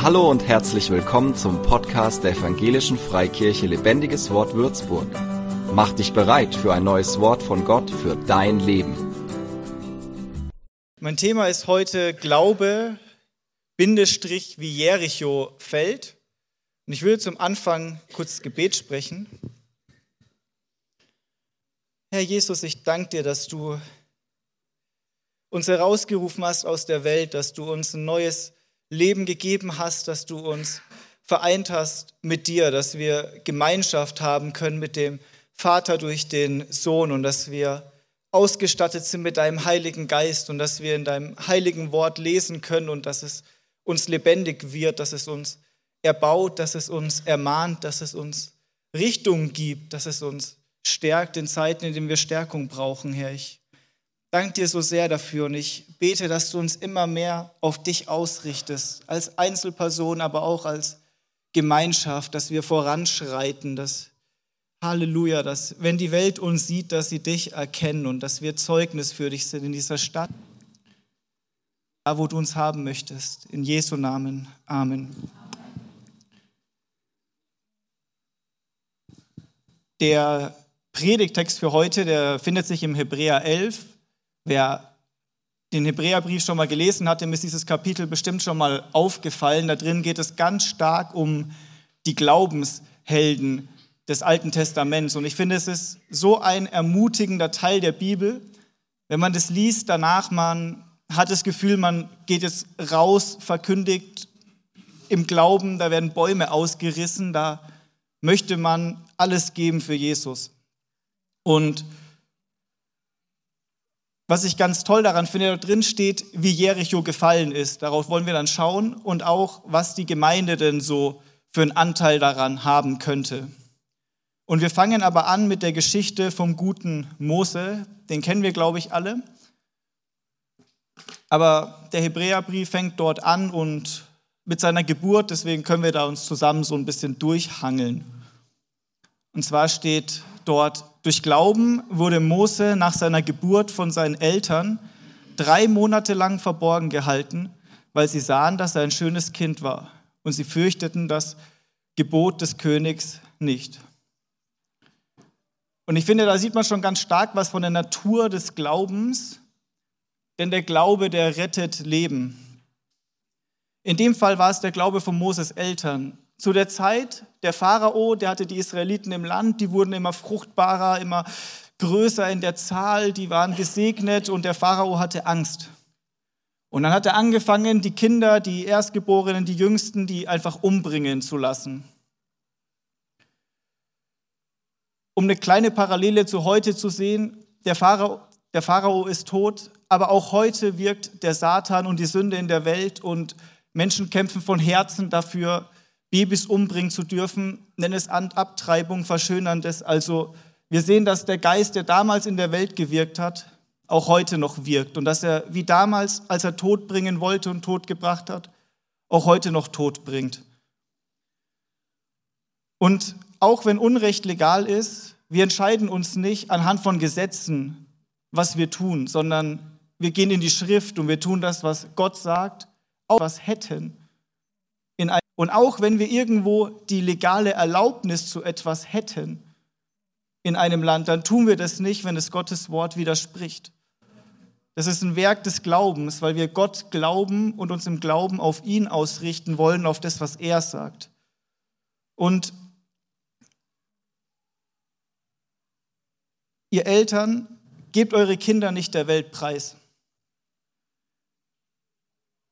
Hallo und herzlich willkommen zum Podcast der Evangelischen Freikirche Lebendiges Wort Würzburg. Mach dich bereit für ein neues Wort von Gott für dein Leben. Mein Thema ist heute Glaube, Bindestrich, wie Jericho fällt. Und ich will zum Anfang kurz Gebet sprechen. Herr Jesus, ich danke dir, dass du uns herausgerufen hast aus der Welt, dass du uns ein neues Leben gegeben hast, dass du uns vereint hast mit dir, dass wir Gemeinschaft haben können mit dem Vater durch den Sohn und dass wir ausgestattet sind mit deinem Heiligen Geist und dass wir in deinem heiligen Wort lesen können und dass es uns lebendig wird, dass es uns erbaut, dass es uns ermahnt, dass es uns Richtung gibt, dass es uns stärkt in Zeiten, in denen wir Stärkung brauchen, Herr. Ich danke dir so sehr dafür und ich bete, dass du uns immer mehr auf dich ausrichtest, als Einzelperson, aber auch als Gemeinschaft, dass wir voranschreiten, dass Halleluja, dass wenn die Welt uns sieht, dass sie dich erkennen und dass wir Zeugnis für dich sind in dieser Stadt, da wo du uns haben möchtest. In Jesu Namen. Amen. Der Predigtext für heute, der findet sich im Hebräer 11. Wer den Hebräerbrief schon mal gelesen hat, dem ist dieses Kapitel bestimmt schon mal aufgefallen. Da drin geht es ganz stark um die Glaubenshelden des Alten Testaments. Und ich finde, es ist so ein ermutigender Teil der Bibel. Wenn man das liest, danach man hat das Gefühl, man geht jetzt raus, verkündigt im Glauben, da werden Bäume ausgerissen, da möchte man alles geben für Jesus. Und was ich ganz toll daran finde, da drin steht, wie Jericho gefallen ist. Darauf wollen wir dann schauen und auch, was die Gemeinde denn so für einen Anteil daran haben könnte. Und wir fangen aber an mit der Geschichte vom guten Mose. Den kennen wir, glaube ich, alle. Aber der Hebräerbrief fängt dort an und mit seiner Geburt, deswegen können wir da uns zusammen so ein bisschen durchhangeln. Und zwar steht dort, durch Glauben wurde Mose nach seiner Geburt von seinen Eltern drei Monate lang verborgen gehalten, weil sie sahen, dass er ein schönes Kind war. Und sie fürchteten das Gebot des Königs nicht. Und ich finde, da sieht man schon ganz stark was von der Natur des Glaubens, denn der Glaube, der rettet Leben. In dem Fall war es der Glaube von Moses Eltern. Zu der Zeit, der Pharao, der hatte die Israeliten im Land, die wurden immer fruchtbarer, immer größer in der Zahl, die waren gesegnet und der Pharao hatte Angst. Und dann hat er angefangen, die Kinder, die Erstgeborenen, die Jüngsten, die einfach umbringen zu lassen. Um eine kleine Parallele zu heute zu sehen, der Pharao, der Pharao ist tot, aber auch heute wirkt der Satan und die Sünde in der Welt und Menschen kämpfen von Herzen dafür, Babys umbringen zu dürfen, nennen es Abtreibung, Verschönerndes. Also wir sehen, dass der Geist, der damals in der Welt gewirkt hat, auch heute noch wirkt und dass er wie damals, als er Tod bringen wollte und Tod gebracht hat, auch heute noch Tod bringt. Und auch wenn Unrecht legal ist, wir entscheiden uns nicht anhand von Gesetzen, was wir tun, sondern wir gehen in die Schrift und wir tun das, was Gott sagt, auch was hätten. Und auch wenn wir irgendwo die legale Erlaubnis zu etwas hätten in einem Land, dann tun wir das nicht, wenn es Gottes Wort widerspricht. Das ist ein Werk des Glaubens, weil wir Gott glauben und uns im Glauben auf ihn ausrichten wollen, auf das, was er sagt. Und ihr Eltern, gebt eure Kinder nicht der Welt preis.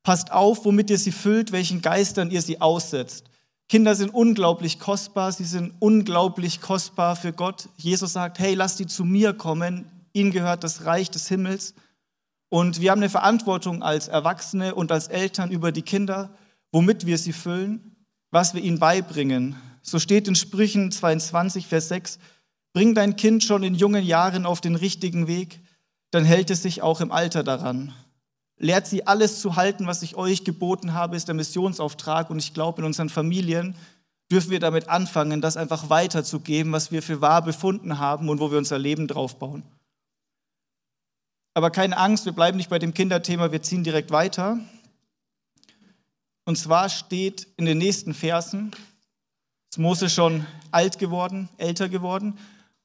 Passt auf, womit ihr sie füllt, welchen Geistern ihr sie aussetzt. Kinder sind unglaublich kostbar, sie sind unglaublich kostbar für Gott. Jesus sagt, hey, lasst die zu mir kommen, ihnen gehört das Reich des Himmels. Und wir haben eine Verantwortung als Erwachsene und als Eltern über die Kinder, womit wir sie füllen, was wir ihnen beibringen. So steht in Sprüchen 22, Vers 6, bring dein Kind schon in jungen Jahren auf den richtigen Weg, dann hält es sich auch im Alter daran. Lehrt sie alles zu halten, was ich euch geboten habe, ist der Missionsauftrag. Und ich glaube, in unseren Familien dürfen wir damit anfangen, das einfach weiterzugeben, was wir für wahr befunden haben und wo wir unser Leben draufbauen. Aber keine Angst, wir bleiben nicht bei dem Kinderthema, wir ziehen direkt weiter. Und zwar steht in den nächsten Versen, ist Mose schon alt geworden, älter geworden.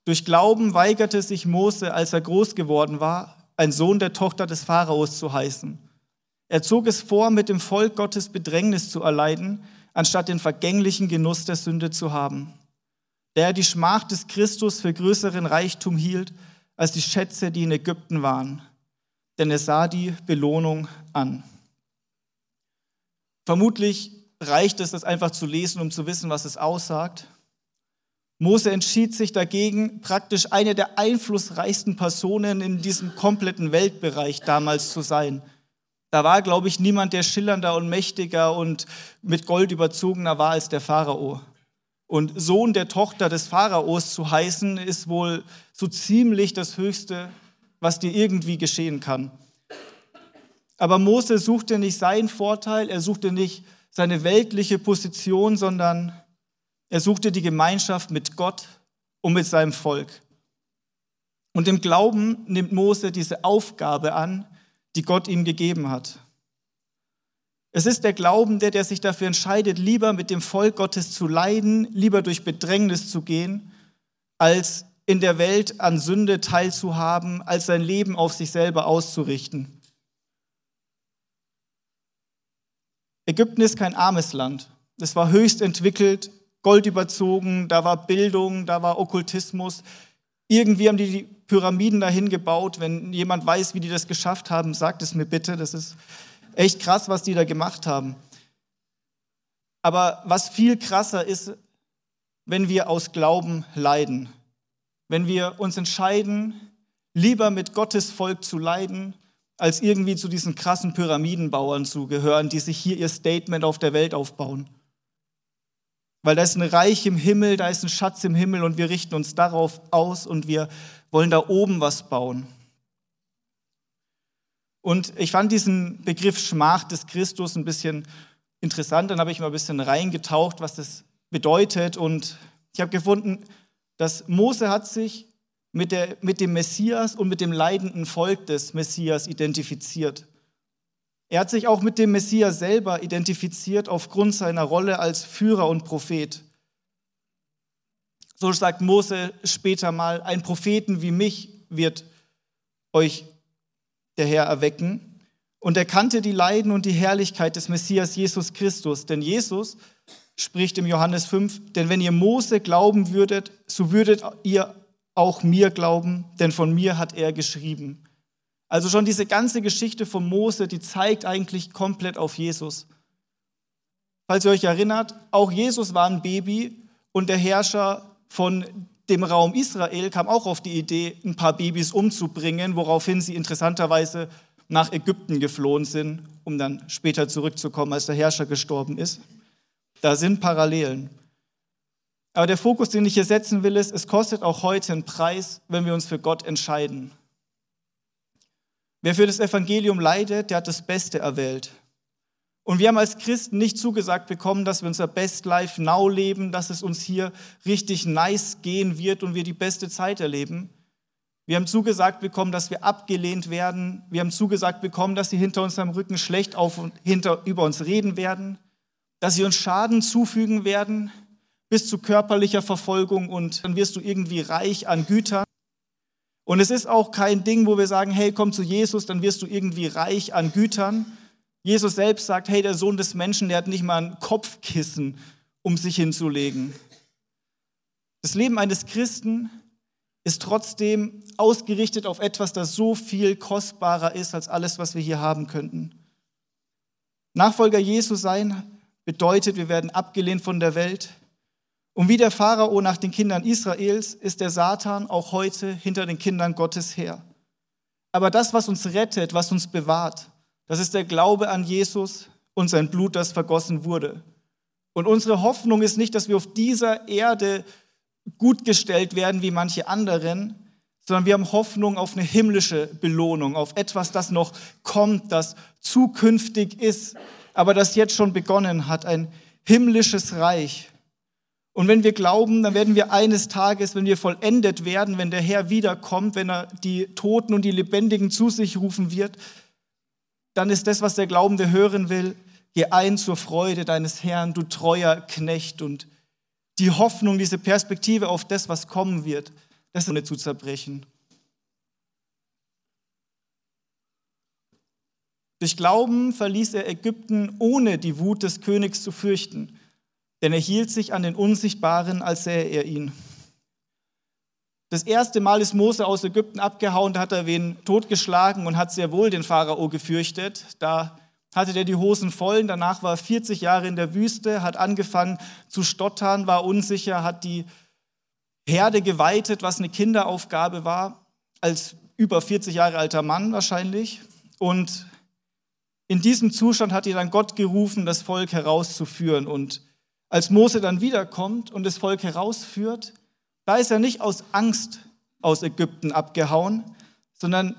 Durch Glauben weigerte sich Mose, als er groß geworden war, ein Sohn der Tochter des Pharaos zu heißen. Er zog es vor, mit dem Volk Gottes Bedrängnis zu erleiden, anstatt den vergänglichen Genuss der Sünde zu haben. Der er die Schmach des Christus für größeren Reichtum hielt, als die Schätze, die in Ägypten waren. Denn er sah die Belohnung an. Vermutlich reicht es, das einfach zu lesen, um zu wissen, was es aussagt. Mose entschied sich dagegen, praktisch eine der einflussreichsten Personen in diesem kompletten Weltbereich damals zu sein. Da war, glaube ich, niemand, der schillernder und mächtiger und mit Gold überzogener war als der Pharao. Und Sohn der Tochter des Pharaos zu heißen, ist wohl so ziemlich das Höchste, was dir irgendwie geschehen kann. Aber Mose suchte nicht seinen Vorteil, er suchte nicht seine weltliche Position, sondern er suchte die Gemeinschaft mit Gott und mit seinem Volk. Und im Glauben nimmt Mose diese Aufgabe an, die Gott ihm gegeben hat. Es ist der Glaubende, der sich dafür entscheidet, lieber mit dem Volk Gottes zu leiden, lieber durch Bedrängnis zu gehen, als in der Welt an Sünde teilzuhaben, als sein Leben auf sich selber auszurichten. Ägypten ist kein armes Land. Es war höchst entwickelt, Gold überzogen, da war Bildung, da war Okkultismus. Irgendwie haben die die Pyramiden dahin gebaut. Wenn jemand weiß, wie die das geschafft haben, sagt es mir bitte. Das ist echt krass, was die da gemacht haben. Aber was viel krasser ist, wenn wir aus Glauben leiden, wenn wir uns entscheiden, lieber mit Gottes Volk zu leiden, als irgendwie zu diesen krassen Pyramidenbauern zu gehören, die sich hier ihr Statement auf der Welt aufbauen. Weil da ist ein Reich im Himmel, da ist ein Schatz im Himmel und wir richten uns darauf aus und wir wollen da oben was bauen. Und ich fand diesen Begriff Schmach des Christus ein bisschen interessant. Dann habe ich mal ein bisschen reingetaucht, was das bedeutet. Und ich habe gefunden, dass Mose hat sich mit, der, mit dem Messias und mit dem leidenden Volk des Messias identifiziert. Er hat sich auch mit dem Messias selber identifiziert aufgrund seiner Rolle als Führer und Prophet. So sagt Mose später mal, ein Propheten wie mich wird euch der Herr erwecken. Und er kannte die Leiden und die Herrlichkeit des Messias Jesus Christus. Denn Jesus spricht im Johannes 5, denn wenn ihr Mose glauben würdet, so würdet ihr auch mir glauben, denn von mir hat er geschrieben. Also schon diese ganze Geschichte von Mose, die zeigt eigentlich komplett auf Jesus. Falls ihr euch erinnert, auch Jesus war ein Baby und der Herrscher von dem Raum Israel kam auch auf die Idee, ein paar Babys umzubringen, woraufhin sie interessanterweise nach Ägypten geflohen sind, um dann später zurückzukommen, als der Herrscher gestorben ist. Da sind Parallelen. Aber der Fokus, den ich hier setzen will, ist, es kostet auch heute einen Preis, wenn wir uns für Gott entscheiden. Wer für das Evangelium leidet, der hat das Beste erwählt. Und wir haben als Christen nicht zugesagt bekommen, dass wir unser Best Life Now leben, dass es uns hier richtig nice gehen wird und wir die beste Zeit erleben. Wir haben zugesagt bekommen, dass wir abgelehnt werden. Wir haben zugesagt bekommen, dass sie hinter unserem Rücken schlecht auf und hinter, über uns reden werden, dass sie uns Schaden zufügen werden, bis zu körperlicher Verfolgung und dann wirst du irgendwie reich an Gütern. Und es ist auch kein Ding, wo wir sagen, hey, komm zu Jesus, dann wirst du irgendwie reich an Gütern. Jesus selbst sagt, hey, der Sohn des Menschen, der hat nicht mal ein Kopfkissen, um sich hinzulegen. Das Leben eines Christen ist trotzdem ausgerichtet auf etwas, das so viel kostbarer ist als alles, was wir hier haben könnten. Nachfolger Jesu sein bedeutet, wir werden abgelehnt von der Welt, und wie der Pharao nach den Kindern Israels ist der Satan auch heute hinter den Kindern Gottes her. Aber das, was uns rettet, was uns bewahrt, das ist der Glaube an Jesus und sein Blut, das vergossen wurde. Und unsere Hoffnung ist nicht, dass wir auf dieser Erde gut gestellt werden wie manche anderen, sondern wir haben Hoffnung auf eine himmlische Belohnung, auf etwas, das noch kommt, das zukünftig ist, aber das jetzt schon begonnen hat, ein himmlisches Reich, und wenn wir glauben, dann werden wir eines Tages, wenn wir vollendet werden, wenn der Herr wiederkommt, wenn er die Toten und die Lebendigen zu sich rufen wird, dann ist das, was der Glaubende hören will, geh ein zur Freude deines Herrn, du treuer Knecht. Und die Hoffnung, diese Perspektive auf das, was kommen wird, das nicht zu zerbrechen. Durch Glauben verließ er Ägypten, ohne die Wut des Königs zu fürchten, denn er hielt sich an den Unsichtbaren, als sähe er ihn. Das erste Mal ist Mose aus Ägypten abgehauen, da hat er wen totgeschlagen und hat sehr wohl den Pharao gefürchtet. Da hatte der die Hosen voll, danach war er 40 Jahre in der Wüste, hat angefangen zu stottern, war unsicher, hat die Herde geweitet, was eine Kinderaufgabe war, als über 40 Jahre alter Mann wahrscheinlich. Und in diesem Zustand hat ihn dann Gott gerufen, das Volk herauszuführen. Und als Mose dann wiederkommt und das Volk herausführt, da ist er nicht aus Angst aus Ägypten abgehauen, sondern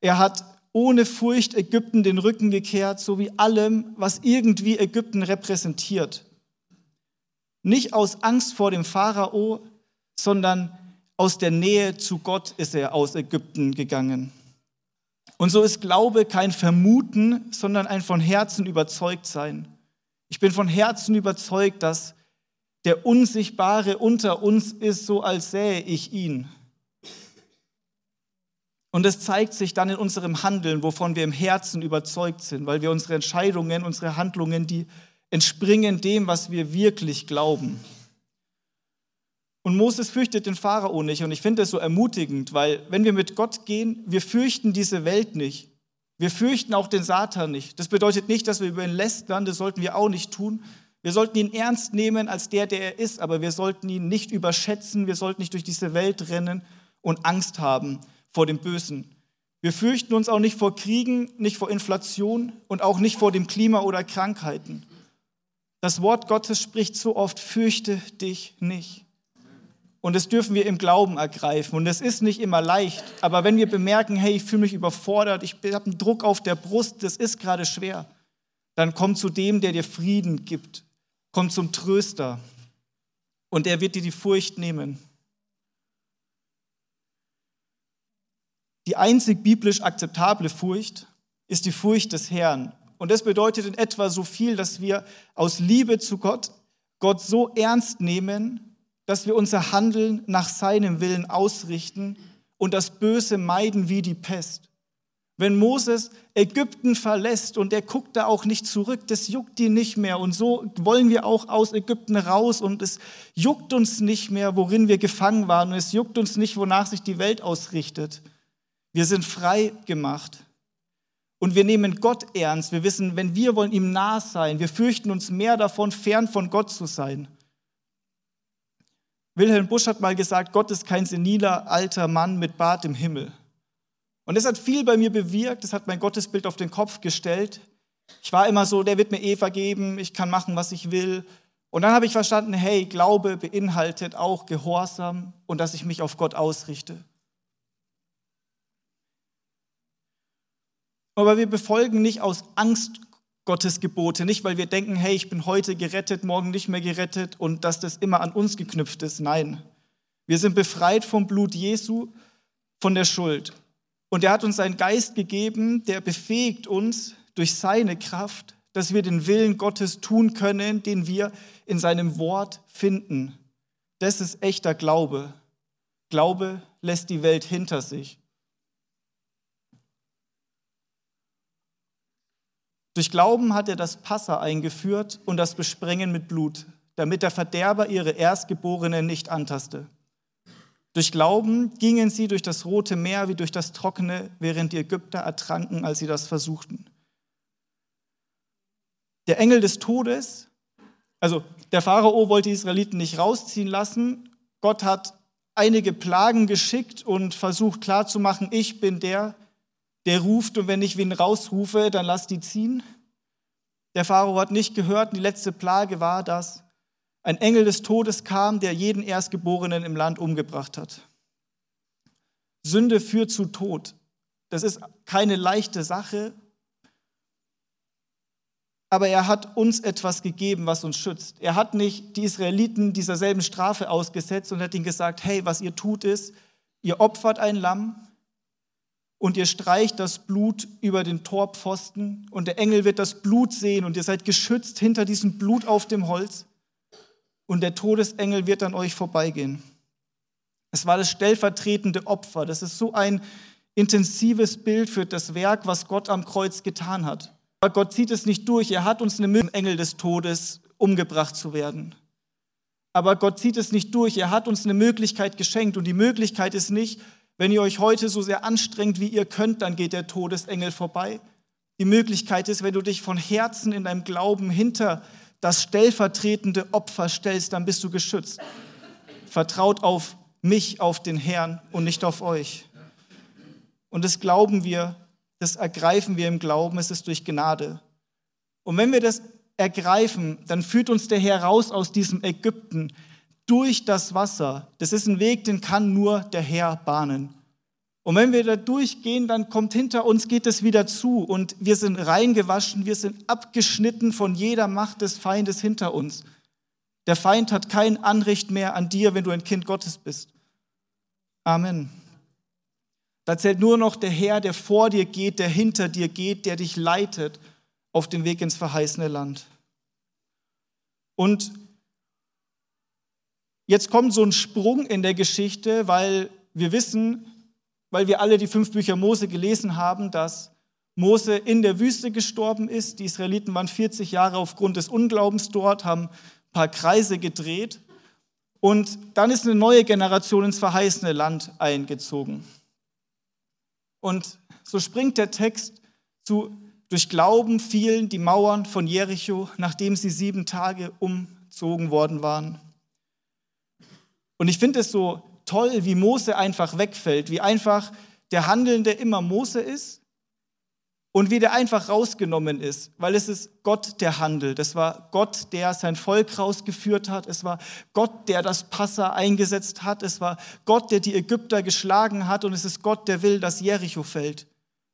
er hat ohne Furcht Ägypten den Rücken gekehrt, so wie allem, was irgendwie Ägypten repräsentiert. Nicht aus Angst vor dem Pharao, sondern aus der Nähe zu Gott ist er aus Ägypten gegangen. Und so ist Glaube kein Vermuten, sondern ein von Herzen überzeugt sein. Ich bin von Herzen überzeugt, dass der Unsichtbare unter uns ist, so als sähe ich ihn. Und es zeigt sich dann in unserem Handeln, wovon wir im Herzen überzeugt sind, weil wir unsere Entscheidungen, unsere Handlungen, die entspringen dem, was wir wirklich glauben. Und Moses fürchtet den Pharao nicht. Und ich finde das so ermutigend, weil wenn wir mit Gott gehen, wir fürchten diese Welt nicht. Wir fürchten auch den Satan nicht. Das bedeutet nicht, dass wir über ihn lästern, das sollten wir auch nicht tun. Wir sollten ihn ernst nehmen als der, der er ist, aber wir sollten ihn nicht überschätzen, wir sollten nicht durch diese Welt rennen und Angst haben vor dem Bösen. Wir fürchten uns auch nicht vor Kriegen, nicht vor Inflation und auch nicht vor dem Klima oder Krankheiten. Das Wort Gottes spricht so oft, fürchte dich nicht. Und das dürfen wir im Glauben ergreifen. Und es ist nicht immer leicht. Aber wenn wir bemerken, hey, ich fühle mich überfordert, ich habe einen Druck auf der Brust, das ist gerade schwer, dann komm zu dem, der dir Frieden gibt. Komm zum Tröster. Und er wird dir die Furcht nehmen. Die einzig biblisch akzeptable Furcht ist die Furcht des Herrn. Und das bedeutet in etwa so viel, dass wir aus Liebe zu Gott Gott so ernst nehmen, dass wir unser Handeln nach seinem Willen ausrichten und das Böse meiden wie die Pest. Wenn Moses Ägypten verlässt und er guckt da auch nicht zurück, das juckt ihn nicht mehr. Und so wollen wir auch aus Ägypten raus und es juckt uns nicht mehr, worin wir gefangen waren. Und es juckt uns nicht, wonach sich die Welt ausrichtet. Wir sind frei gemacht. Und wir nehmen Gott ernst. Wir wissen, wenn wir wollen ihm nah sein, wir fürchten uns mehr davon, fern von Gott zu sein. Wilhelm Busch hat mal gesagt, Gott ist kein seniler alter Mann mit Bart im Himmel. Und das hat viel bei mir bewirkt, das hat mein Gottesbild auf den Kopf gestellt. Ich war immer so, der wird mir eh vergeben, ich kann machen, was ich will. Und dann habe ich verstanden, hey, Glaube beinhaltet auch Gehorsam und dass ich mich auf Gott ausrichte. Aber wir befolgen nicht aus Angst Gottes Gebote. Nicht, weil wir denken, hey, ich bin heute gerettet, morgen nicht mehr gerettet und dass das immer an uns geknüpft ist. Nein, wir sind befreit vom Blut Jesu, von der Schuld. Und er hat uns seinen Geist gegeben, der befähigt uns durch seine Kraft, dass wir den Willen Gottes tun können, den wir in seinem Wort finden. Das ist echter Glaube. Glaube lässt die Welt hinter sich. Durch Glauben hat er das Passa eingeführt und das Besprengen mit Blut, damit der Verderber ihre Erstgeborenen nicht antaste. Durch Glauben gingen sie durch das Rote Meer wie durch das Trockene, während die Ägypter ertranken, als sie das versuchten. Der Engel des Todes, also der Pharao wollte die Israeliten nicht rausziehen lassen. Gott hat einige Plagen geschickt und versucht klarzumachen, ich bin der, der ruft und wenn ich wen rausrufe, dann lass die ziehen. Der Pharao hat nicht gehört, die letzte Plage war, dass ein Engel des Todes kam, der jeden Erstgeborenen im Land umgebracht hat. Sünde führt zu Tod. Das ist keine leichte Sache, aber er hat uns etwas gegeben, was uns schützt. Er hat nicht die Israeliten dieser selben Strafe ausgesetzt und hat ihnen gesagt, hey, was ihr tut ist, ihr opfert ein Lamm, und ihr streicht das Blut über den Torpfosten und der Engel wird das Blut sehen und ihr seid geschützt hinter diesem Blut auf dem Holz und der Todesengel wird an euch vorbeigehen. Es war das stellvertretende Opfer. Das ist so ein intensives Bild für das Werk, was Gott am Kreuz getan hat. Aber Gott zieht es nicht durch. Er hat uns eine Möglichkeit, Engel des Todes umgebracht zu werden. Aber Gott zieht es nicht durch. Er hat uns eine Möglichkeit geschenkt. Und die Möglichkeit ist nicht, wenn ihr euch heute so sehr anstrengt, wie ihr könnt, dann geht der Todesengel vorbei. Die Möglichkeit ist, wenn du dich von Herzen in deinem Glauben hinter das stellvertretende Opfer stellst, dann bist du geschützt. Vertraut auf mich, auf den Herrn und nicht auf euch. Und das glauben wir, das ergreifen wir im Glauben, es ist durch Gnade. Und wenn wir das ergreifen, dann führt uns der Herr raus aus diesem Ägypten durch das Wasser. Das ist ein Weg, den kann nur der Herr bahnen. Und wenn wir da durchgehen, dann kommt hinter uns, geht es wieder zu und wir sind reingewaschen, wir sind abgeschnitten von jeder Macht des Feindes hinter uns. Der Feind hat kein Anrecht mehr an dir, wenn du ein Kind Gottes bist. Amen. Da zählt nur noch der Herr, der vor dir geht, der hinter dir geht, der dich leitet auf dem Weg ins verheißene Land. Und jetzt kommt so ein Sprung in der Geschichte, weil wir wissen, weil wir alle die fünf Bücher Mose gelesen haben, dass Mose in der Wüste gestorben ist. Die Israeliten waren 40 Jahre aufgrund des Unglaubens dort, haben ein paar Kreise gedreht. Und dann ist eine neue Generation ins verheißene Land eingezogen. Und so springt der Text zu, durch Glauben fielen die Mauern von Jericho, nachdem sie sieben Tage umzogen worden waren. Und ich finde es so toll, wie Mose einfach wegfällt, wie einfach der Handelnde immer Mose ist und wie der einfach rausgenommen ist, weil es ist Gott, der handelt. Es war Gott, der sein Volk rausgeführt hat. Es war Gott, der das Passa eingesetzt hat. Es war Gott, der die Ägypter geschlagen hat. Und es ist Gott, der will, dass Jericho fällt.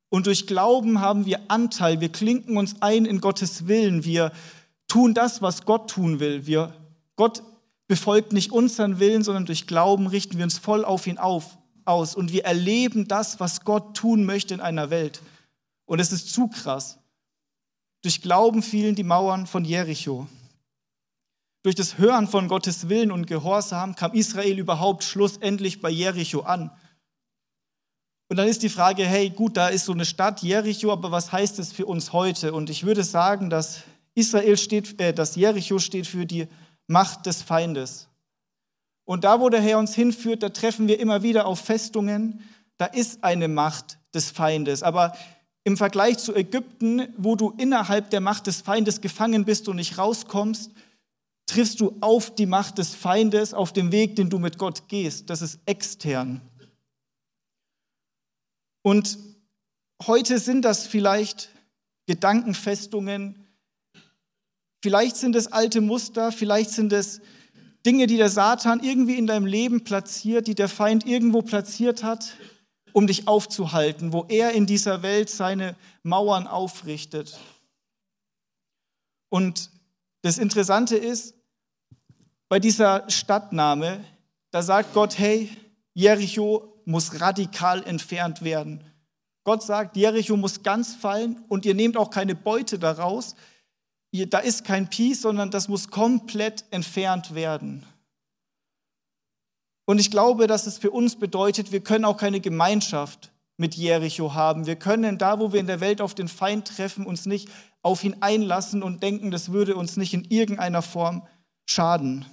Und durch Glauben haben wir Anteil. Wir klinken uns ein in Gottes Willen. Wir tun das, was Gott tun will. Wir, Gott befolgt nicht unseren Willen, sondern durch Glauben richten wir uns voll auf ihn auf, aus und wir erleben das, was Gott tun möchte in einer Welt. Und es ist zu krass. Durch Glauben fielen die Mauern von Jericho. Durch das Hören von Gottes Willen und Gehorsam kam Israel überhaupt schlussendlich bei Jericho an. Und dann ist die Frage, hey, gut, da ist so eine Stadt Jericho, aber was heißt es für uns heute? Und ich würde sagen, dass Israel steht, äh, dass Jericho steht für die Macht des Feindes. Und da, wo der Herr uns hinführt, da treffen wir immer wieder auf Festungen, da ist eine Macht des Feindes. Aber im Vergleich zu Ägypten, wo du innerhalb der Macht des Feindes gefangen bist und nicht rauskommst, triffst du auf die Macht des Feindes auf dem Weg, den du mit Gott gehst. Das ist extern. Und heute sind das vielleicht Gedankenfestungen, Vielleicht sind es alte Muster, vielleicht sind es Dinge, die der Satan irgendwie in deinem Leben platziert, die der Feind irgendwo platziert hat, um dich aufzuhalten, wo er in dieser Welt seine Mauern aufrichtet. Und das Interessante ist, bei dieser Stadtnahme, da sagt Gott, hey, Jericho muss radikal entfernt werden. Gott sagt, Jericho muss ganz fallen und ihr nehmt auch keine Beute daraus, da ist kein Peace, sondern das muss komplett entfernt werden. Und ich glaube, dass es für uns bedeutet, wir können auch keine Gemeinschaft mit Jericho haben. Wir können da, wo wir in der Welt auf den Feind treffen, uns nicht auf ihn einlassen und denken, das würde uns nicht in irgendeiner Form schaden.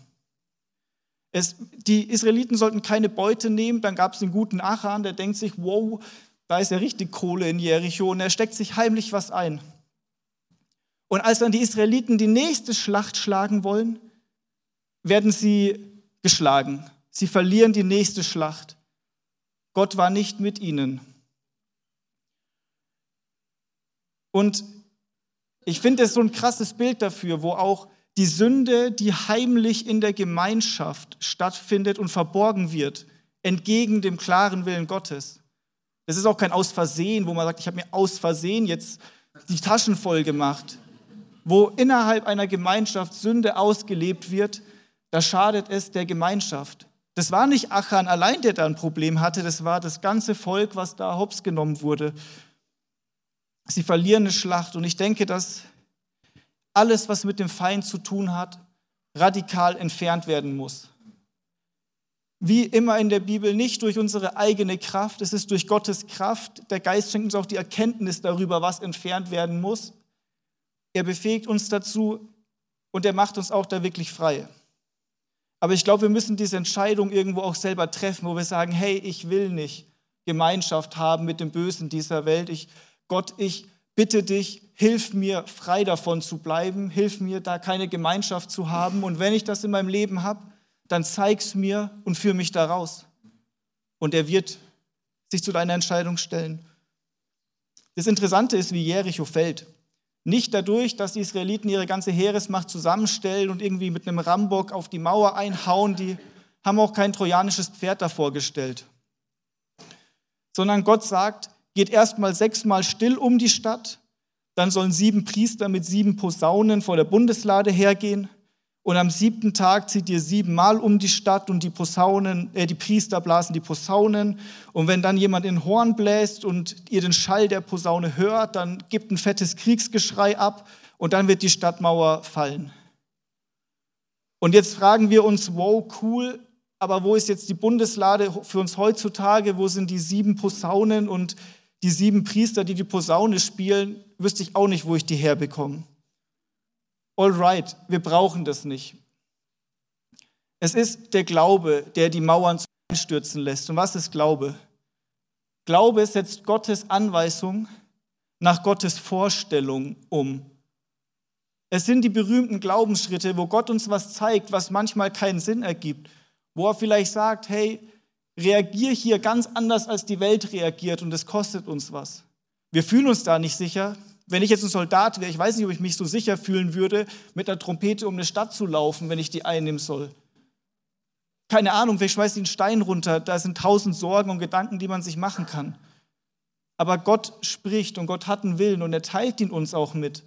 Es, die Israeliten sollten keine Beute nehmen, dann gab es einen guten Achan, der denkt sich, wow, da ist ja richtig Kohle in Jericho und er steckt sich heimlich was ein. Und als dann die Israeliten die nächste Schlacht schlagen wollen, werden sie geschlagen. Sie verlieren die nächste Schlacht. Gott war nicht mit ihnen. Und ich finde es so ein krasses Bild dafür, wo auch die Sünde, die heimlich in der Gemeinschaft stattfindet und verborgen wird, entgegen dem klaren Willen Gottes. Das ist auch kein Aus Versehen, wo man sagt, ich habe mir aus Versehen jetzt die Taschen voll gemacht wo innerhalb einer Gemeinschaft Sünde ausgelebt wird, da schadet es der Gemeinschaft. Das war nicht Achan allein, der da ein Problem hatte, das war das ganze Volk, was da hops genommen wurde. Sie verlieren eine Schlacht und ich denke, dass alles, was mit dem Feind zu tun hat, radikal entfernt werden muss. Wie immer in der Bibel, nicht durch unsere eigene Kraft, es ist durch Gottes Kraft. Der Geist schenkt uns auch die Erkenntnis darüber, was entfernt werden muss. Er befähigt uns dazu und er macht uns auch da wirklich frei. Aber ich glaube, wir müssen diese Entscheidung irgendwo auch selber treffen, wo wir sagen, hey, ich will nicht Gemeinschaft haben mit dem Bösen dieser Welt. Ich, Gott, ich bitte dich, hilf mir, frei davon zu bleiben, hilf mir, da keine Gemeinschaft zu haben. Und wenn ich das in meinem Leben habe, dann zeig's mir und führe mich da raus. Und er wird sich zu deiner Entscheidung stellen. Das Interessante ist, wie Jericho fällt. Nicht dadurch, dass die Israeliten ihre ganze Heeresmacht zusammenstellen und irgendwie mit einem Rambock auf die Mauer einhauen, die haben auch kein trojanisches Pferd davor gestellt. Sondern Gott sagt, geht erstmal sechsmal still um die Stadt, dann sollen sieben Priester mit sieben Posaunen vor der Bundeslade hergehen und am siebten Tag zieht ihr siebenmal um die Stadt und die Posaunen, äh, die Priester blasen die Posaunen. Und wenn dann jemand in Horn bläst und ihr den Schall der Posaune hört, dann gibt ein fettes Kriegsgeschrei ab und dann wird die Stadtmauer fallen. Und jetzt fragen wir uns, wow, cool, aber wo ist jetzt die Bundeslade für uns heutzutage? Wo sind die sieben Posaunen und die sieben Priester, die die Posaune spielen? Wüsste ich auch nicht, wo ich die herbekomme alright, wir brauchen das nicht. Es ist der Glaube, der die Mauern einstürzen lässt. Und was ist Glaube? Glaube setzt Gottes Anweisung nach Gottes Vorstellung um. Es sind die berühmten Glaubensschritte, wo Gott uns was zeigt, was manchmal keinen Sinn ergibt, wo er vielleicht sagt, hey, reagier hier ganz anders, als die Welt reagiert und es kostet uns was. Wir fühlen uns da nicht sicher, wenn ich jetzt ein Soldat wäre, ich weiß nicht, ob ich mich so sicher fühlen würde, mit einer Trompete um eine Stadt zu laufen, wenn ich die einnehmen soll. Keine Ahnung, vielleicht schmeißt einen Stein runter. Da sind tausend Sorgen und Gedanken, die man sich machen kann. Aber Gott spricht und Gott hat einen Willen und er teilt ihn uns auch mit.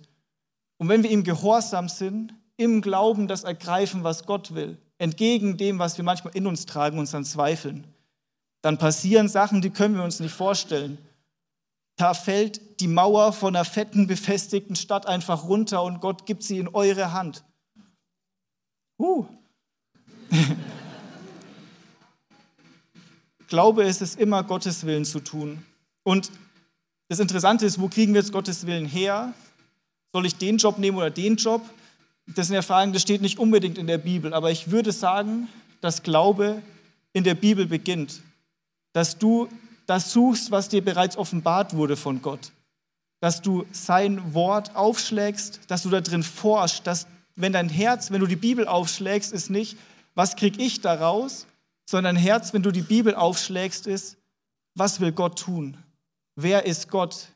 Und wenn wir ihm gehorsam sind, im Glauben das ergreifen, was Gott will, entgegen dem, was wir manchmal in uns tragen, unseren Zweifeln, dann passieren Sachen, die können wir uns nicht vorstellen. Da fällt die Mauer von einer fetten, befestigten Stadt einfach runter und Gott gibt sie in eure Hand. Uh. Glaube ist es immer, Gottes Willen zu tun. Und das Interessante ist, wo kriegen wir jetzt Gottes Willen her? Soll ich den Job nehmen oder den Job? Das sind ja Fragen, das steht nicht unbedingt in der Bibel. Aber ich würde sagen, dass Glaube in der Bibel beginnt. Dass du das suchst, was dir bereits offenbart wurde von Gott. Dass du sein Wort aufschlägst, dass du da drin forschst, dass wenn dein Herz, wenn du die Bibel aufschlägst, ist nicht, was krieg ich daraus, sondern Herz, wenn du die Bibel aufschlägst, ist, was will Gott tun? Wer ist Gott?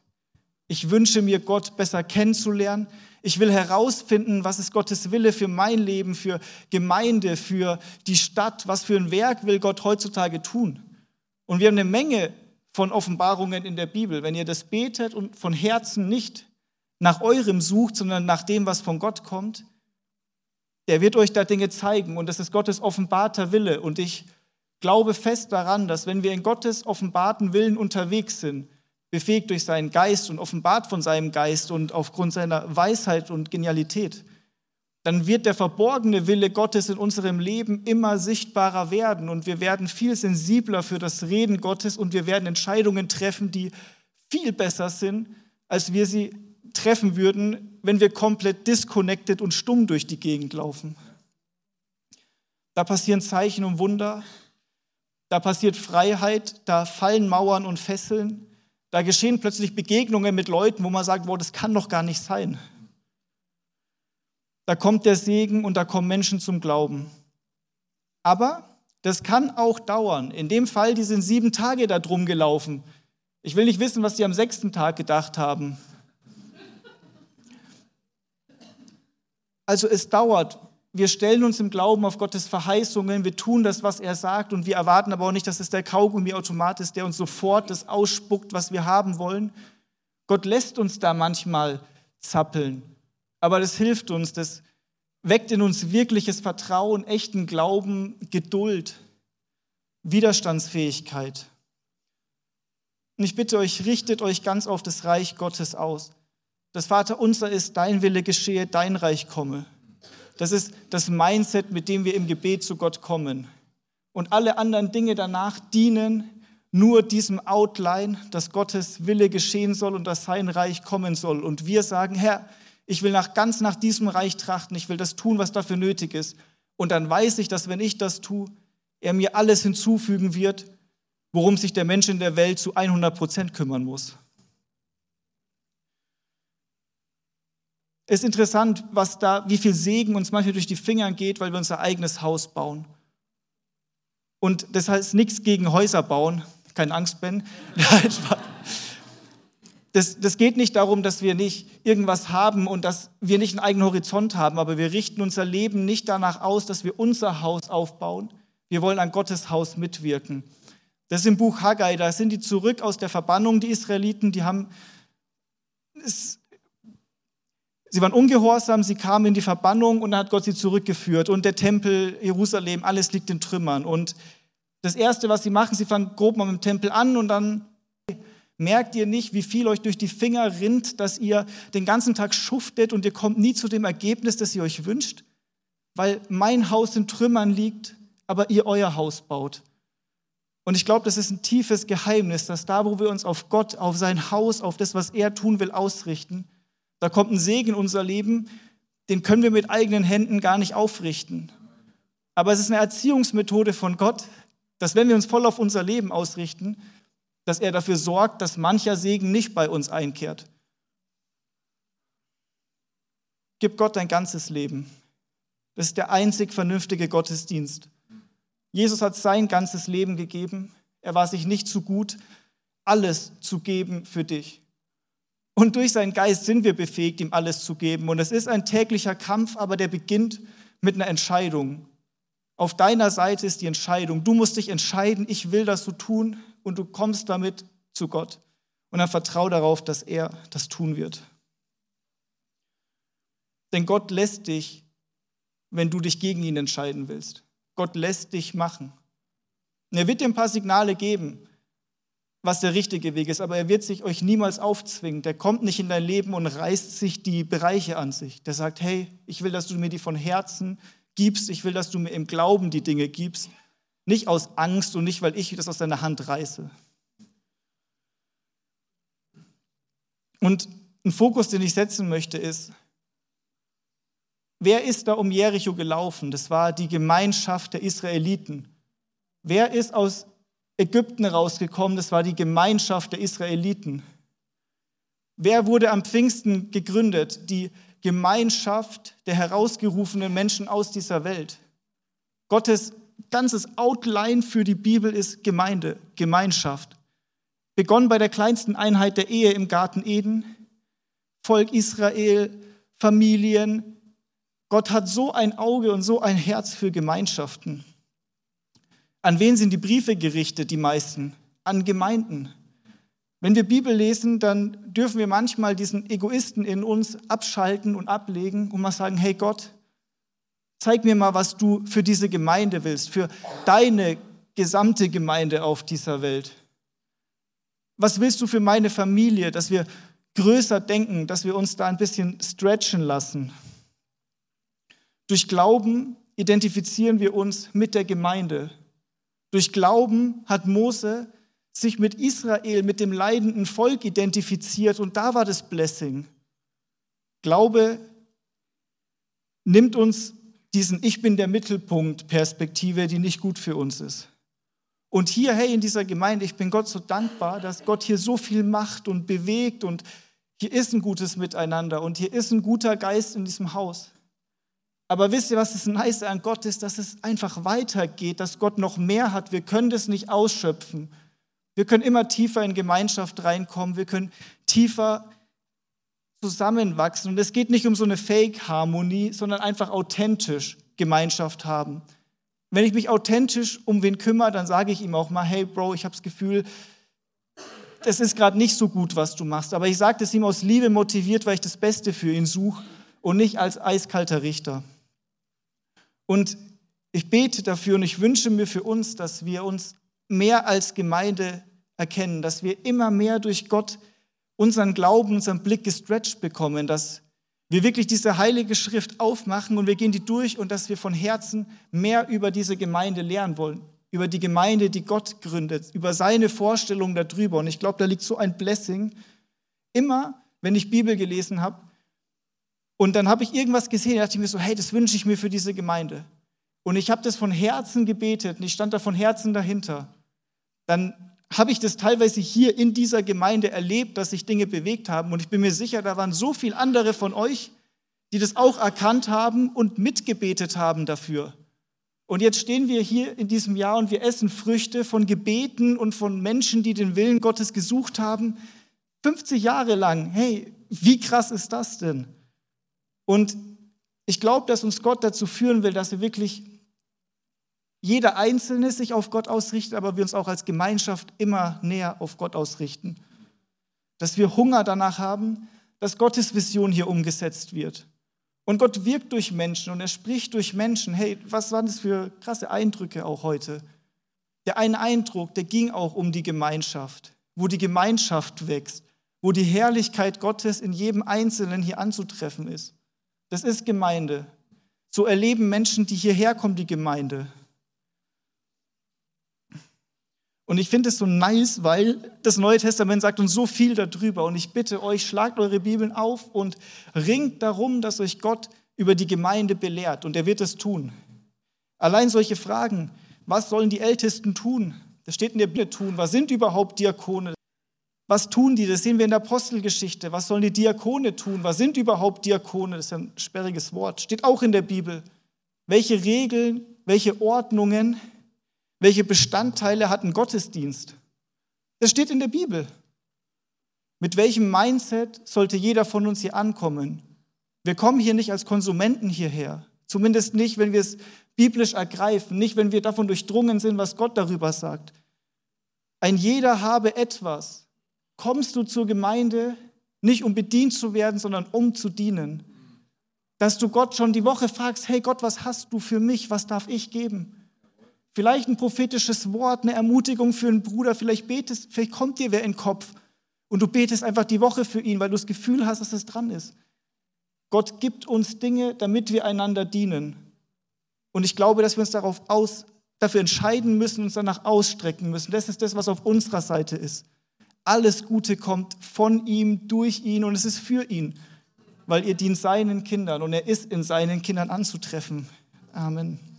Ich wünsche mir, Gott besser kennenzulernen. Ich will herausfinden, was ist Gottes Wille für mein Leben, für Gemeinde, für die Stadt, was für ein Werk will Gott heutzutage tun. Und wir haben eine Menge von Offenbarungen in der Bibel. Wenn ihr das betet und von Herzen nicht nach eurem sucht, sondern nach dem, was von Gott kommt, der wird euch da Dinge zeigen. Und das ist Gottes offenbarter Wille. Und ich glaube fest daran, dass wenn wir in Gottes offenbarten Willen unterwegs sind, befähigt durch seinen Geist und offenbart von seinem Geist und aufgrund seiner Weisheit und Genialität, dann wird der verborgene Wille Gottes in unserem Leben immer sichtbarer werden und wir werden viel sensibler für das Reden Gottes und wir werden Entscheidungen treffen, die viel besser sind, als wir sie treffen würden, wenn wir komplett disconnected und stumm durch die Gegend laufen. Da passieren Zeichen und Wunder, da passiert Freiheit, da fallen Mauern und Fesseln, da geschehen plötzlich Begegnungen mit Leuten, wo man sagt, wow, das kann doch gar nicht sein. Da kommt der Segen und da kommen Menschen zum Glauben. Aber das kann auch dauern. In dem Fall, die sind sieben Tage da drum gelaufen. Ich will nicht wissen, was die am sechsten Tag gedacht haben. Also es dauert. Wir stellen uns im Glauben auf Gottes Verheißungen, wir tun das, was er sagt und wir erwarten aber auch nicht, dass es der Kaugummi-Automat ist, der uns sofort das ausspuckt, was wir haben wollen. Gott lässt uns da manchmal zappeln. Aber das hilft uns, das weckt in uns wirkliches Vertrauen, echten Glauben, Geduld. Widerstandsfähigkeit. Und ich bitte euch, richtet euch ganz auf das Reich Gottes aus. Das Vater unser ist, dein Wille geschehe, dein Reich komme. Das ist das Mindset, mit dem wir im Gebet zu Gott kommen. Und alle anderen Dinge danach dienen nur diesem Outline, dass Gottes Wille geschehen soll und dass sein Reich kommen soll. Und wir sagen, Herr, ich will nach, ganz nach diesem Reich trachten, ich will das tun, was dafür nötig ist. Und dann weiß ich, dass wenn ich das tue, er mir alles hinzufügen wird, worum sich der Mensch in der Welt zu 100 Prozent kümmern muss. Es ist interessant, was da, wie viel Segen uns manchmal durch die Finger geht, weil wir unser eigenes Haus bauen. Und das heißt nichts gegen Häuser bauen, keine Angst, Ben. Das, das geht nicht darum, dass wir nicht irgendwas haben und dass wir nicht einen eigenen Horizont haben, aber wir richten unser Leben nicht danach aus, dass wir unser Haus aufbauen. Wir wollen an Gottes Haus mitwirken. Das ist im Buch Haggai, da sind die zurück aus der Verbannung, die Israeliten, die haben, es, sie waren ungehorsam, sie kamen in die Verbannung und dann hat Gott sie zurückgeführt und der Tempel, Jerusalem, alles liegt in Trümmern und das Erste, was sie machen, sie fangen grob mal mit dem Tempel an und dann merkt ihr nicht, wie viel euch durch die Finger rinnt, dass ihr den ganzen Tag schuftet und ihr kommt nie zu dem Ergebnis, das ihr euch wünscht, weil mein Haus in Trümmern liegt, aber ihr euer Haus baut. Und ich glaube, das ist ein tiefes Geheimnis, dass da, wo wir uns auf Gott, auf sein Haus, auf das, was er tun will, ausrichten, da kommt ein Segen in unser Leben, den können wir mit eigenen Händen gar nicht aufrichten. Aber es ist eine Erziehungsmethode von Gott, dass wenn wir uns voll auf unser Leben ausrichten, dass er dafür sorgt, dass mancher Segen nicht bei uns einkehrt. Gib Gott dein ganzes Leben. Das ist der einzig vernünftige Gottesdienst. Jesus hat sein ganzes Leben gegeben. Er war sich nicht zu gut, alles zu geben für dich. Und durch seinen Geist sind wir befähigt, ihm alles zu geben. Und es ist ein täglicher Kampf, aber der beginnt mit einer Entscheidung. Auf deiner Seite ist die Entscheidung. Du musst dich entscheiden, ich will das so tun und du kommst damit zu Gott. Und dann vertrau darauf, dass er das tun wird. Denn Gott lässt dich, wenn du dich gegen ihn entscheiden willst. Gott lässt dich machen. Und er wird dir ein paar Signale geben, was der richtige Weg ist, aber er wird sich euch niemals aufzwingen. Der kommt nicht in dein Leben und reißt sich die Bereiche an sich. Der sagt, hey, ich will, dass du mir die von Herzen gibst. Ich will, dass du mir im Glauben die Dinge gibst. Nicht aus Angst und nicht, weil ich das aus deiner Hand reiße. Und ein Fokus, den ich setzen möchte, ist, Wer ist da um Jericho gelaufen? Das war die Gemeinschaft der Israeliten. Wer ist aus Ägypten rausgekommen? Das war die Gemeinschaft der Israeliten. Wer wurde am Pfingsten gegründet? Die Gemeinschaft der herausgerufenen Menschen aus dieser Welt. Gottes ganzes Outline für die Bibel ist Gemeinde, Gemeinschaft. Begonnen bei der kleinsten Einheit der Ehe im Garten Eden, Volk Israel, Familien, Gott hat so ein Auge und so ein Herz für Gemeinschaften. An wen sind die Briefe gerichtet, die meisten? An Gemeinden. Wenn wir Bibel lesen, dann dürfen wir manchmal diesen Egoisten in uns abschalten und ablegen und mal sagen, hey Gott, zeig mir mal, was du für diese Gemeinde willst, für deine gesamte Gemeinde auf dieser Welt. Was willst du für meine Familie, dass wir größer denken, dass wir uns da ein bisschen stretchen lassen? Durch Glauben identifizieren wir uns mit der Gemeinde. Durch Glauben hat Mose sich mit Israel, mit dem leidenden Volk identifiziert und da war das Blessing. Glaube nimmt uns diesen Ich bin der Mittelpunkt Perspektive, die nicht gut für uns ist. Und hier, hey, in dieser Gemeinde, ich bin Gott so dankbar, dass Gott hier so viel macht und bewegt und hier ist ein gutes Miteinander und hier ist ein guter Geist in diesem Haus. Aber wisst ihr, was das Nice an Gott ist? Dass es einfach weitergeht, dass Gott noch mehr hat. Wir können das nicht ausschöpfen. Wir können immer tiefer in Gemeinschaft reinkommen. Wir können tiefer zusammenwachsen. Und es geht nicht um so eine Fake-Harmonie, sondern einfach authentisch Gemeinschaft haben. Wenn ich mich authentisch um wen kümmere, dann sage ich ihm auch mal, hey Bro, ich habe das Gefühl, das ist gerade nicht so gut, was du machst. Aber ich sage das ihm aus Liebe motiviert, weil ich das Beste für ihn suche und nicht als eiskalter Richter. Und ich bete dafür und ich wünsche mir für uns, dass wir uns mehr als Gemeinde erkennen, dass wir immer mehr durch Gott unseren Glauben, unseren Blick gestretched bekommen, dass wir wirklich diese heilige Schrift aufmachen und wir gehen die durch und dass wir von Herzen mehr über diese Gemeinde lernen wollen, über die Gemeinde, die Gott gründet, über seine Vorstellungen darüber. Und ich glaube, da liegt so ein Blessing. Immer, wenn ich Bibel gelesen habe und dann habe ich irgendwas gesehen, dachte ich mir so, hey, das wünsche ich mir für diese Gemeinde. Und ich habe das von Herzen gebetet und ich stand da von Herzen dahinter. Dann habe ich das teilweise hier in dieser Gemeinde erlebt, dass sich Dinge bewegt haben. Und ich bin mir sicher, da waren so viele andere von euch, die das auch erkannt haben und mitgebetet haben dafür. Und jetzt stehen wir hier in diesem Jahr und wir essen Früchte von Gebeten und von Menschen, die den Willen Gottes gesucht haben. 50 Jahre lang. Hey, wie krass ist das denn? Und ich glaube, dass uns Gott dazu führen will, dass wir wirklich jeder Einzelne sich auf Gott ausrichten, aber wir uns auch als Gemeinschaft immer näher auf Gott ausrichten. Dass wir Hunger danach haben, dass Gottes Vision hier umgesetzt wird. Und Gott wirkt durch Menschen und er spricht durch Menschen. Hey, was waren das für krasse Eindrücke auch heute? Der eine Eindruck, der ging auch um die Gemeinschaft, wo die Gemeinschaft wächst, wo die Herrlichkeit Gottes in jedem Einzelnen hier anzutreffen ist. Das ist Gemeinde. So erleben Menschen, die hierher kommen, die Gemeinde. Und ich finde es so nice, weil das Neue Testament sagt uns so viel darüber. Und ich bitte euch, schlagt eure Bibeln auf und ringt darum, dass euch Gott über die Gemeinde belehrt. Und er wird es tun. Allein solche Fragen, was sollen die Ältesten tun? Das steht in der Bibel tun. Was sind überhaupt Diakone? Was tun die? Das sehen wir in der Apostelgeschichte. Was sollen die Diakone tun? Was sind überhaupt Diakone? Das ist ein sperriges Wort. Steht auch in der Bibel. Welche Regeln, welche Ordnungen welche Bestandteile hat ein Gottesdienst? Das steht in der Bibel. Mit welchem Mindset sollte jeder von uns hier ankommen? Wir kommen hier nicht als Konsumenten hierher. Zumindest nicht, wenn wir es biblisch ergreifen, nicht, wenn wir davon durchdrungen sind, was Gott darüber sagt. Ein jeder habe etwas. Kommst du zur Gemeinde nicht um bedient zu werden, sondern um zu dienen? Dass du Gott schon die Woche fragst, hey Gott, was hast du für mich? Was darf ich geben? Vielleicht ein prophetisches Wort, eine Ermutigung für einen Bruder, vielleicht betest, vielleicht kommt dir wer in den Kopf und du betest einfach die Woche für ihn, weil du das Gefühl hast, dass es dran ist. Gott gibt uns Dinge, damit wir einander dienen. Und ich glaube, dass wir uns darauf aus, dafür entscheiden müssen, uns danach ausstrecken müssen. Das ist das, was auf unserer Seite ist. Alles Gute kommt von ihm, durch ihn und es ist für ihn, weil ihr dient seinen Kindern und er ist in seinen Kindern anzutreffen. Amen.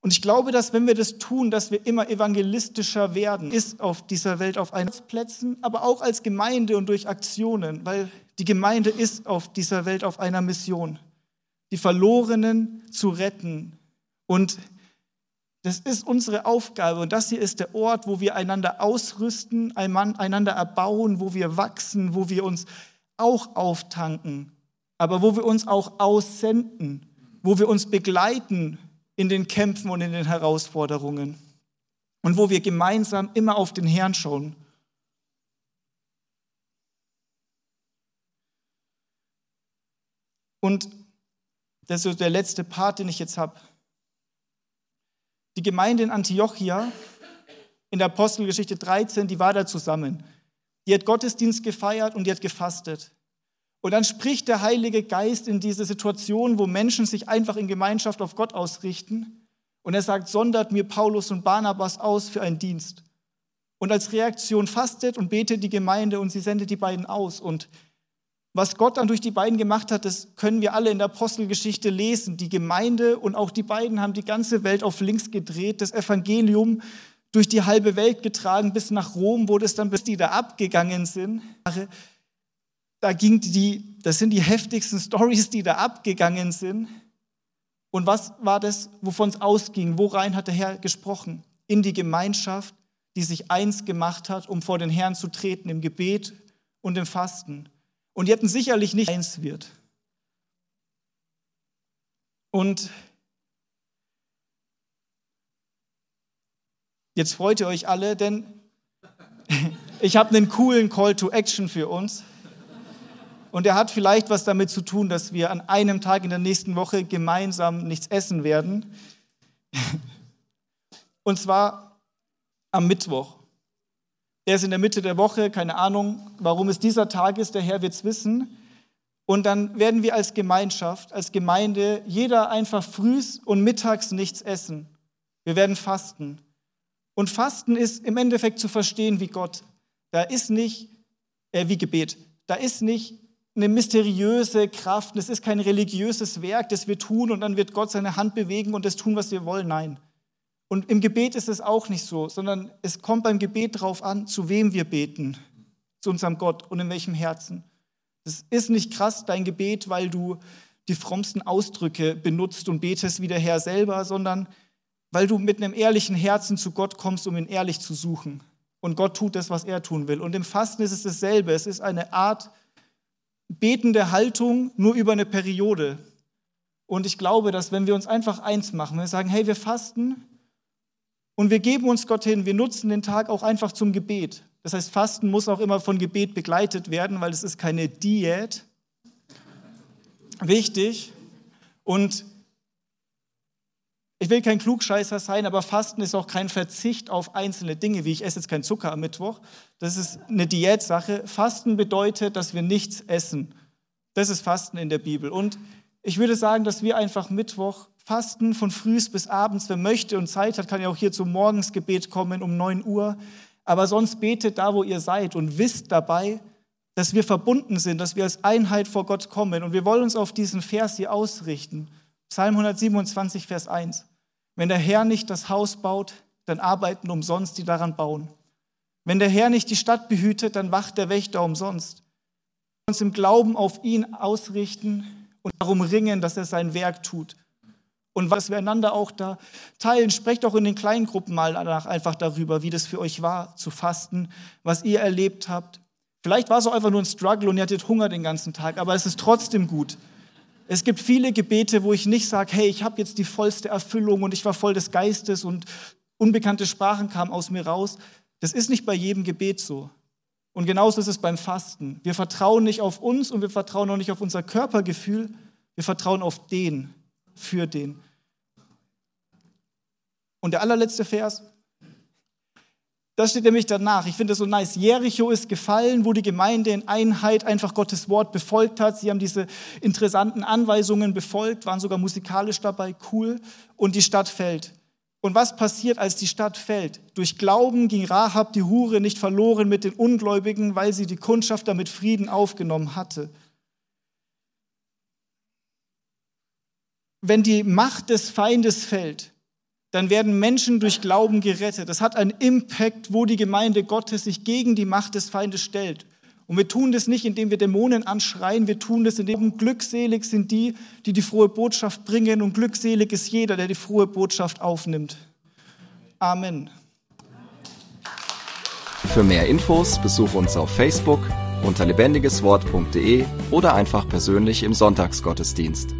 Und ich glaube, dass wenn wir das tun, dass wir immer evangelistischer werden, ist auf dieser Welt auf einen Plätzen, aber auch als Gemeinde und durch Aktionen, weil die Gemeinde ist auf dieser Welt auf einer Mission, die Verlorenen zu retten. Und das ist unsere Aufgabe und das hier ist der Ort, wo wir einander ausrüsten, einander erbauen, wo wir wachsen, wo wir uns auch auftanken, aber wo wir uns auch aussenden, wo wir uns begleiten, in den Kämpfen und in den Herausforderungen und wo wir gemeinsam immer auf den Herrn schauen. Und das ist der letzte Part, den ich jetzt habe. Die Gemeinde in Antiochia in der Apostelgeschichte 13, die war da zusammen. Die hat Gottesdienst gefeiert und die hat gefastet. Und dann spricht der Heilige Geist in diese Situation, wo Menschen sich einfach in Gemeinschaft auf Gott ausrichten. Und er sagt, sondert mir Paulus und Barnabas aus für einen Dienst. Und als Reaktion fastet und betet die Gemeinde und sie sendet die beiden aus. Und was Gott dann durch die beiden gemacht hat, das können wir alle in der Apostelgeschichte lesen. Die Gemeinde und auch die beiden haben die ganze Welt auf links gedreht, das Evangelium durch die halbe Welt getragen bis nach Rom, wo das dann bis die da abgegangen sind da ging die, das sind die heftigsten Stories, die da abgegangen sind. Und was war das, wovon es ausging? Worein hat der Herr gesprochen? In die Gemeinschaft, die sich eins gemacht hat, um vor den Herrn zu treten im Gebet und im Fasten. Und die hatten sicherlich nicht eins wird. Und jetzt freut ihr euch alle, denn ich habe einen coolen Call to Action für uns. Und er hat vielleicht was damit zu tun, dass wir an einem Tag in der nächsten Woche gemeinsam nichts essen werden. Und zwar am Mittwoch. Er ist in der Mitte der Woche, keine Ahnung, warum es dieser Tag ist, der Herr wird es wissen. Und dann werden wir als Gemeinschaft, als Gemeinde, jeder einfach frühs und mittags nichts essen. Wir werden fasten. Und Fasten ist im Endeffekt zu verstehen wie Gott. Da ist nicht, äh, wie Gebet, da ist nicht eine mysteriöse Kraft, es ist kein religiöses Werk, das wir tun und dann wird Gott seine Hand bewegen und das tun, was wir wollen. Nein. Und im Gebet ist es auch nicht so, sondern es kommt beim Gebet darauf an, zu wem wir beten, zu unserem Gott und in welchem Herzen. Es ist nicht krass, dein Gebet, weil du die frommsten Ausdrücke benutzt und betest wie der Herr selber, sondern weil du mit einem ehrlichen Herzen zu Gott kommst, um ihn ehrlich zu suchen. Und Gott tut das, was er tun will. Und im Fasten ist es dasselbe. Es ist eine Art betende Haltung nur über eine Periode. Und ich glaube, dass wenn wir uns einfach eins machen, wenn wir sagen, hey, wir fasten und wir geben uns Gott hin, wir nutzen den Tag auch einfach zum Gebet. Das heißt, Fasten muss auch immer von Gebet begleitet werden, weil es ist keine Diät. Wichtig. Und ich will kein Klugscheißer sein, aber Fasten ist auch kein Verzicht auf einzelne Dinge, wie ich esse jetzt keinen Zucker am Mittwoch. Das ist eine Diätsache. Fasten bedeutet, dass wir nichts essen. Das ist Fasten in der Bibel. Und ich würde sagen, dass wir einfach Mittwoch fasten von frühs bis abends. Wer möchte und Zeit hat, kann ja auch hier zum Morgensgebet kommen um 9 Uhr. Aber sonst betet da, wo ihr seid und wisst dabei, dass wir verbunden sind, dass wir als Einheit vor Gott kommen. Und wir wollen uns auf diesen Vers hier ausrichten. Psalm 127, Vers 1. Wenn der Herr nicht das Haus baut, dann arbeiten umsonst die daran bauen. Wenn der Herr nicht die Stadt behütet, dann wacht der Wächter umsonst. Wir uns im Glauben auf ihn ausrichten und darum ringen, dass er sein Werk tut. Und was wir einander auch da teilen, sprecht auch in den kleinen Gruppen mal danach einfach darüber, wie das für euch war, zu fasten, was ihr erlebt habt. Vielleicht war es auch einfach nur ein Struggle und ihr hattet Hunger den ganzen Tag, aber es ist trotzdem gut. Es gibt viele Gebete, wo ich nicht sage, hey, ich habe jetzt die vollste Erfüllung und ich war voll des Geistes und unbekannte Sprachen kamen aus mir raus. Das ist nicht bei jedem Gebet so. Und genauso ist es beim Fasten. Wir vertrauen nicht auf uns und wir vertrauen auch nicht auf unser Körpergefühl. Wir vertrauen auf den, für den. Und der allerletzte Vers, das steht nämlich danach. Ich finde das so nice. Jericho ist gefallen, wo die Gemeinde in Einheit einfach Gottes Wort befolgt hat. Sie haben diese interessanten Anweisungen befolgt, waren sogar musikalisch dabei, cool. Und die Stadt fällt. Und was passiert, als die Stadt fällt? Durch Glauben ging Rahab die Hure nicht verloren mit den Ungläubigen, weil sie die Kundschafter mit Frieden aufgenommen hatte. Wenn die Macht des Feindes fällt, dann werden Menschen durch Glauben gerettet. Das hat einen Impact, wo die Gemeinde Gottes sich gegen die Macht des Feindes stellt. Und wir tun das nicht, indem wir Dämonen anschreien, wir tun das, indem glückselig sind die, die die frohe Botschaft bringen und glückselig ist jeder, der die frohe Botschaft aufnimmt. Amen. Für mehr Infos besuche uns auf Facebook unter lebendigeswort.de oder einfach persönlich im Sonntagsgottesdienst.